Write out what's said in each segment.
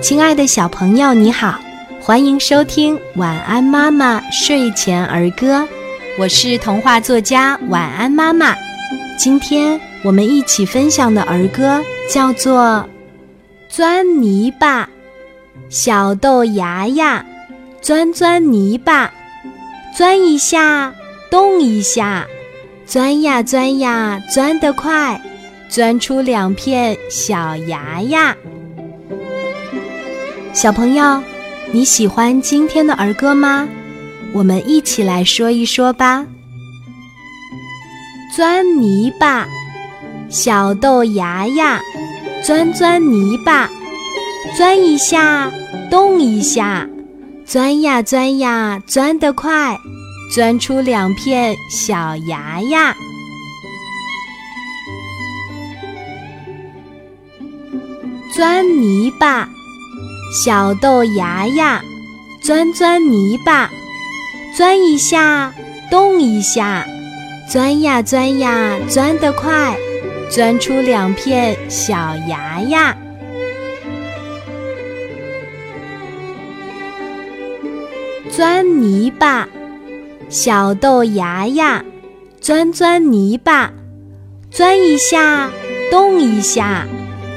亲爱的小朋友，你好，欢迎收听《晚安妈妈睡前儿歌》，我是童话作家晚安妈妈。今天我们一起分享的儿歌叫做《钻泥巴》，小豆芽芽钻钻泥巴，钻一下，动一下，钻呀钻呀，钻得快，钻出两片小芽芽。小朋友，你喜欢今天的儿歌吗？我们一起来说一说吧。钻泥巴，小豆芽芽，钻钻泥巴，钻一下，动一下，钻呀钻呀，钻得快，钻出两片小芽芽。钻泥巴。小豆芽芽，钻钻泥巴，钻一下，动一下，钻呀钻呀，钻得快，钻出两片小芽芽。钻泥巴，小豆芽芽，钻钻泥巴，钻一下，动一下，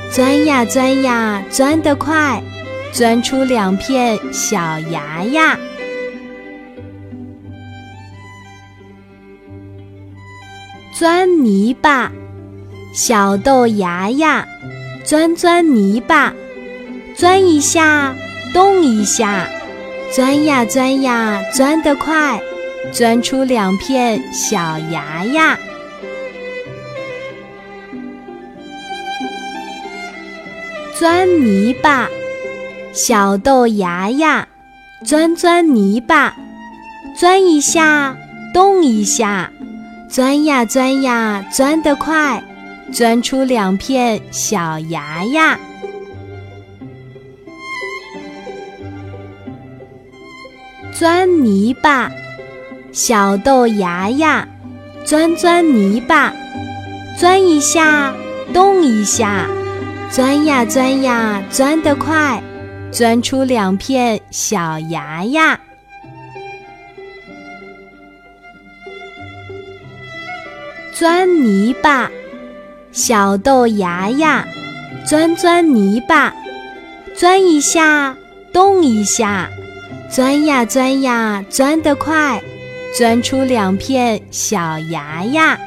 钻呀钻呀，钻得快。钻出两片小芽芽，钻泥巴，小豆芽芽，钻钻泥巴，钻一下，动一下，钻呀钻呀，钻得快，钻出两片小芽芽，钻泥巴。小豆芽芽，钻钻泥巴，钻一下，动一下，钻呀钻呀，钻得快，钻出两片小芽芽。钻泥巴，小豆芽芽，钻钻泥巴，钻一下，动一下，钻呀钻呀，钻得快。钻出两片小芽芽，钻泥巴，小豆芽芽，钻钻泥巴，钻一下，动一下，钻呀钻呀，钻得快，钻出两片小芽芽。